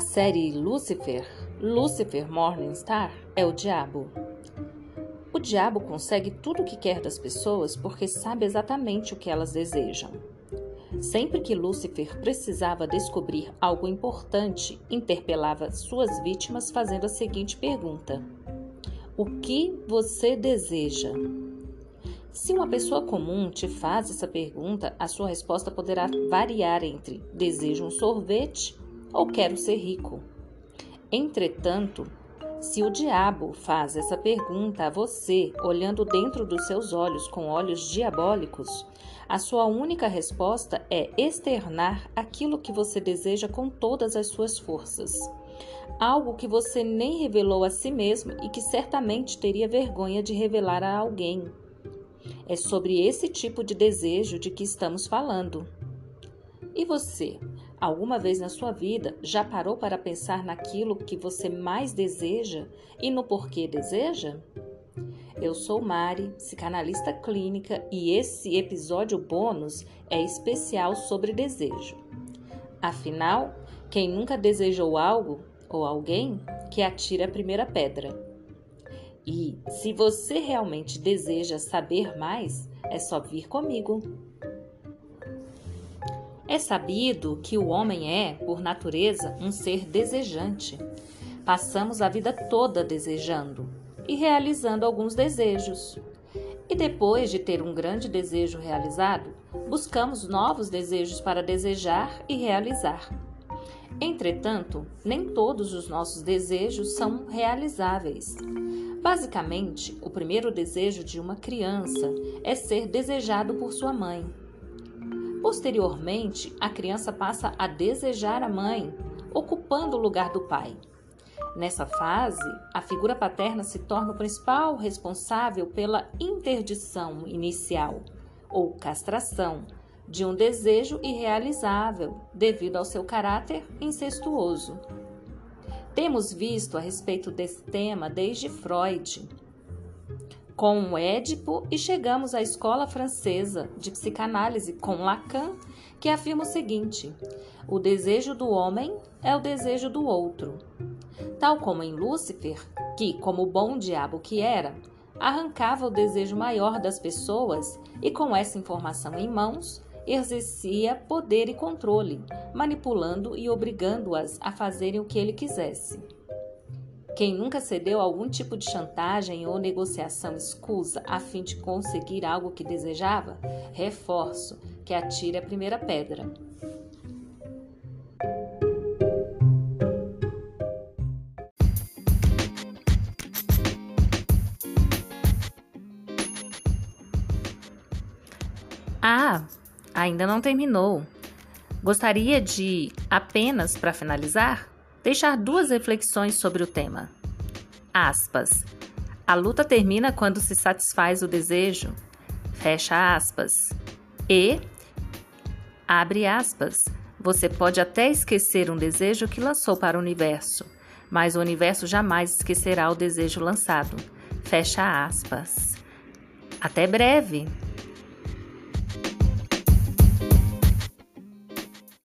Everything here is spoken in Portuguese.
Na série Lucifer, Lucifer Morningstar é o diabo. O diabo consegue tudo o que quer das pessoas porque sabe exatamente o que elas desejam. Sempre que Lúcifer precisava descobrir algo importante, interpelava suas vítimas fazendo a seguinte pergunta: O que você deseja? Se uma pessoa comum te faz essa pergunta, a sua resposta poderá variar entre desejo um sorvete ou quero ser rico. Entretanto, se o diabo faz essa pergunta a você, olhando dentro dos seus olhos com olhos diabólicos, a sua única resposta é externar aquilo que você deseja com todas as suas forças. Algo que você nem revelou a si mesmo e que certamente teria vergonha de revelar a alguém. É sobre esse tipo de desejo de que estamos falando. E você? Alguma vez na sua vida já parou para pensar naquilo que você mais deseja e no porquê deseja? Eu sou Mari, psicanalista clínica, e esse episódio bônus é especial sobre desejo. Afinal, quem nunca desejou algo ou alguém, que atire a primeira pedra. E se você realmente deseja saber mais, é só vir comigo. É sabido que o homem é, por natureza, um ser desejante. Passamos a vida toda desejando e realizando alguns desejos. E depois de ter um grande desejo realizado, buscamos novos desejos para desejar e realizar. Entretanto, nem todos os nossos desejos são realizáveis. Basicamente, o primeiro desejo de uma criança é ser desejado por sua mãe. Posteriormente, a criança passa a desejar a mãe, ocupando o lugar do pai. Nessa fase, a figura paterna se torna o principal responsável pela interdição inicial, ou castração, de um desejo irrealizável devido ao seu caráter incestuoso. Temos visto a respeito desse tema desde Freud, com o Édipo e chegamos à escola francesa de psicanálise com Lacan, que afirma o seguinte: o desejo do homem é o desejo do outro. Tal como em Lúcifer, que, como bom diabo que era, arrancava o desejo maior das pessoas e, com essa informação em mãos, exercia poder e controle, manipulando e obrigando-as a fazerem o que ele quisesse. Quem nunca cedeu a algum tipo de chantagem ou negociação escusa a fim de conseguir algo que desejava, reforço que atire a primeira pedra. Ah, ainda não terminou. Gostaria de, apenas para finalizar, deixar duas reflexões sobre o tema. Aspas. A luta termina quando se satisfaz o desejo. Fecha aspas. E abre aspas. Você pode até esquecer um desejo que lançou para o universo, mas o universo jamais esquecerá o desejo lançado. Fecha aspas. Até breve!